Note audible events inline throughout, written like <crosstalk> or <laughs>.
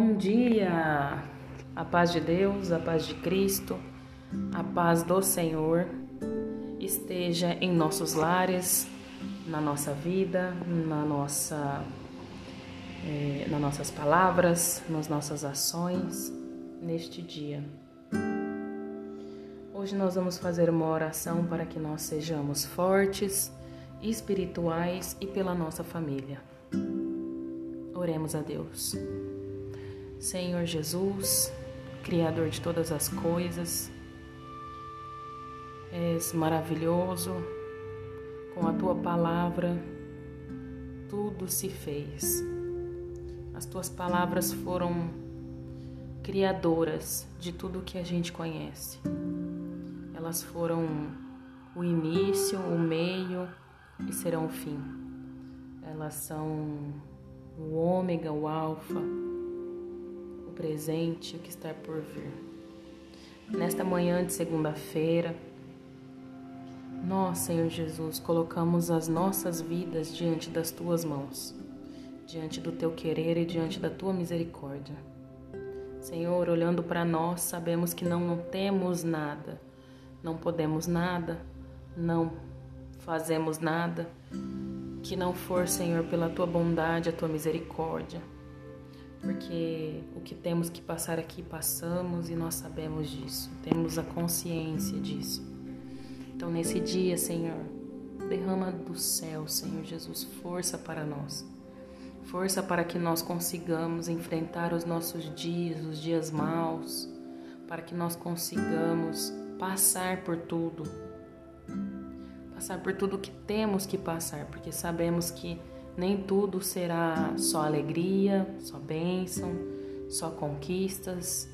Bom dia! A paz de Deus, a paz de Cristo, a paz do Senhor esteja em nossos lares, na nossa vida, na nossa, é, nas nossas palavras, nas nossas ações neste dia. Hoje nós vamos fazer uma oração para que nós sejamos fortes, espirituais e pela nossa família. Oremos a Deus. Senhor Jesus, Criador de todas as coisas, és maravilhoso, com a tua palavra tudo se fez. As tuas palavras foram criadoras de tudo que a gente conhece. Elas foram o início, o meio e serão o fim. Elas são o ômega, o alfa, presente, o que está por vir. Nesta manhã de segunda-feira, nós, Senhor Jesus, colocamos as nossas vidas diante das tuas mãos, diante do teu querer e diante da tua misericórdia. Senhor, olhando para nós, sabemos que não temos nada, não podemos nada, não fazemos nada que não for, Senhor, pela tua bondade, a tua misericórdia. Porque o que temos que passar aqui, passamos e nós sabemos disso, temos a consciência disso. Então, nesse dia, Senhor, derrama do céu, Senhor Jesus, força para nós. Força para que nós consigamos enfrentar os nossos dias, os dias maus, para que nós consigamos passar por tudo, passar por tudo que temos que passar, porque sabemos que nem tudo será só alegria, só bênção, só conquistas.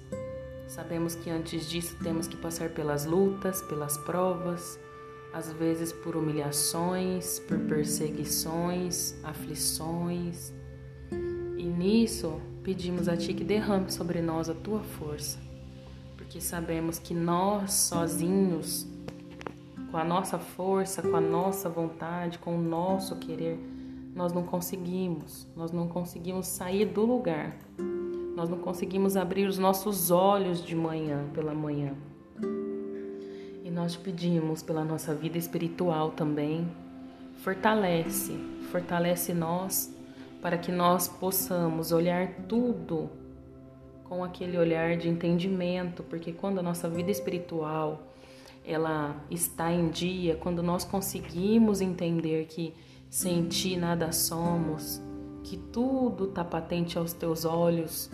Sabemos que antes disso temos que passar pelas lutas, pelas provas, às vezes por humilhações, por perseguições, aflições. E nisso pedimos a Ti que derrame sobre nós a Tua força, porque sabemos que nós sozinhos com a nossa força, com a nossa vontade, com o nosso querer, nós não conseguimos, nós não conseguimos sair do lugar, nós não conseguimos abrir os nossos olhos de manhã, pela manhã. E nós pedimos pela nossa vida espiritual também, fortalece, fortalece nós para que nós possamos olhar tudo com aquele olhar de entendimento, porque quando a nossa vida espiritual ela está em dia, quando nós conseguimos entender que sem ti nada somos, que tudo está patente aos teus olhos,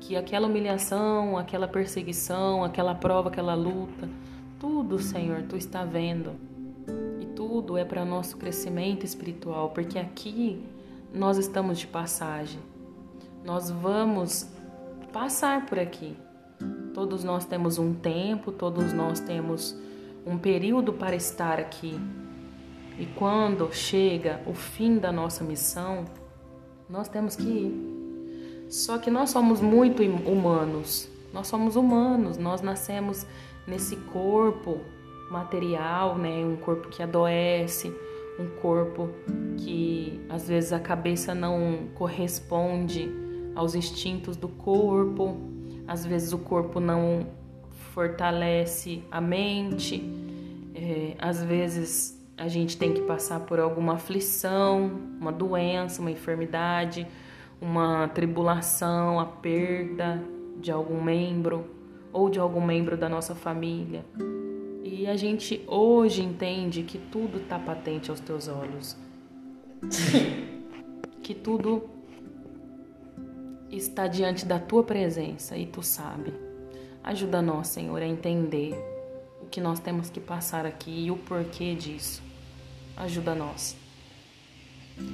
que aquela humilhação, aquela perseguição, aquela prova, aquela luta, tudo, Senhor, tu está vendo. E tudo é para nosso crescimento espiritual, porque aqui nós estamos de passagem. Nós vamos passar por aqui. Todos nós temos um tempo, todos nós temos um período para estar aqui. E quando chega o fim da nossa missão, nós temos que ir. Só que nós somos muito humanos. Nós somos humanos, nós nascemos nesse corpo material, né? Um corpo que adoece, um corpo que às vezes a cabeça não corresponde aos instintos do corpo, às vezes o corpo não fortalece a mente. É, às vezes a gente tem que passar por alguma aflição, uma doença, uma enfermidade, uma tribulação, a perda de algum membro ou de algum membro da nossa família. E a gente hoje entende que tudo está patente aos teus olhos. <laughs> que tudo está diante da tua presença e tu sabe. Ajuda nós, Senhor, a entender o que nós temos que passar aqui e o porquê disso. Ajuda nós.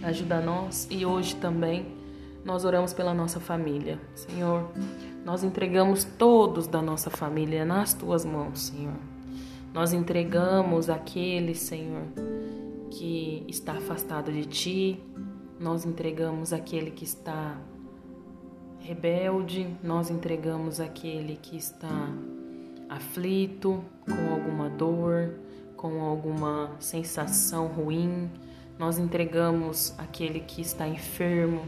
Ajuda nós e hoje também nós oramos pela nossa família. Senhor, nós entregamos todos da nossa família nas tuas mãos, Senhor. Nós entregamos aquele, Senhor, que está afastado de ti. Nós entregamos aquele que está rebelde, nós entregamos aquele que está aflito, com alguma dor, com alguma sensação ruim, nós entregamos aquele que está enfermo,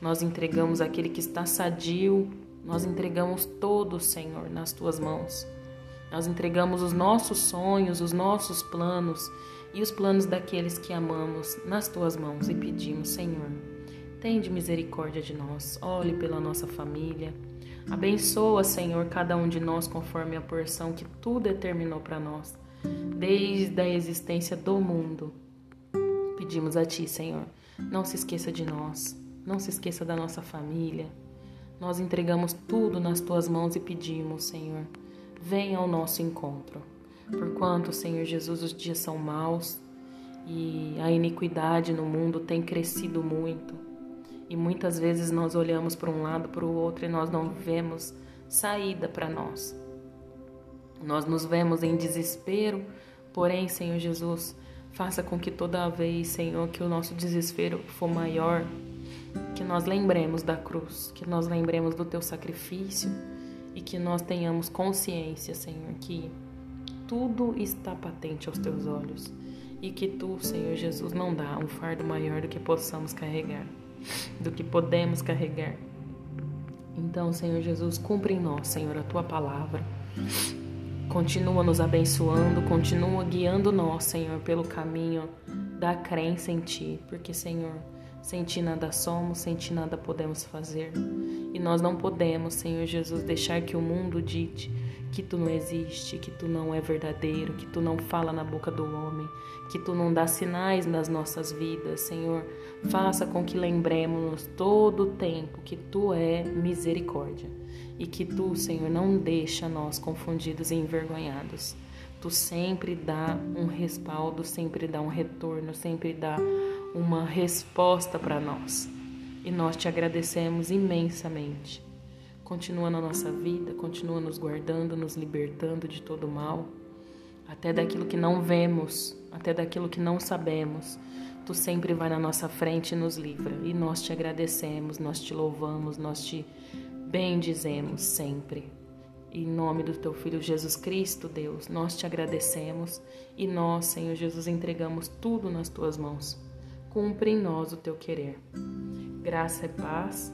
nós entregamos aquele que está sadio, nós entregamos todo, Senhor, nas tuas mãos. Nós entregamos os nossos sonhos, os nossos planos e os planos daqueles que amamos nas tuas mãos e pedimos, Senhor, tende misericórdia de nós, olhe pela nossa família. Abençoa, Senhor, cada um de nós conforme a porção que tu determinou para nós, desde a existência do mundo. Pedimos a ti, Senhor, não se esqueça de nós, não se esqueça da nossa família. Nós entregamos tudo nas tuas mãos e pedimos, Senhor, venha ao nosso encontro. Porquanto, Senhor Jesus, os dias são maus e a iniquidade no mundo tem crescido muito. E muitas vezes nós olhamos para um lado, para o outro e nós não vemos saída para nós. Nós nos vemos em desespero, porém, Senhor Jesus, faça com que toda vez, Senhor, que o nosso desespero for maior, que nós lembremos da cruz, que nós lembremos do teu sacrifício e que nós tenhamos consciência, Senhor, que tudo está patente aos teus olhos e que tu, Senhor Jesus, não dá um fardo maior do que possamos carregar, do que podemos carregar. Então, Senhor Jesus, cumpre em nós, Senhor, a tua palavra. Continua nos abençoando, continua guiando nós, Senhor, pelo caminho da crença em Ti, porque, Senhor, sem ti nada somos, sem ti nada podemos fazer. E nós não podemos, Senhor Jesus, deixar que o mundo dite que tu não existe, que tu não é verdadeiro, que tu não fala na boca do homem, que tu não dá sinais nas nossas vidas, Senhor. Faça com que lembremos todo o tempo que tu é misericórdia e que tu, Senhor, não deixa nós confundidos e envergonhados. Tu sempre dá um respaldo, sempre dá um retorno, sempre dá uma resposta para nós. E nós te agradecemos imensamente. Continua na nossa vida, continua nos guardando, nos libertando de todo mal, até daquilo que não vemos, até daquilo que não sabemos. Tu sempre vai na nossa frente e nos livra. E nós te agradecemos, nós te louvamos, nós te bendizemos sempre. Em nome do teu filho Jesus Cristo, Deus, nós te agradecemos e nós, Senhor Jesus, entregamos tudo nas tuas mãos cumpre em nós o teu querer. Graça e paz,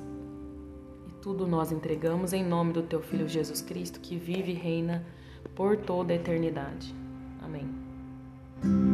e tudo nós entregamos em nome do teu Filho Jesus Cristo, que vive e reina por toda a eternidade. Amém.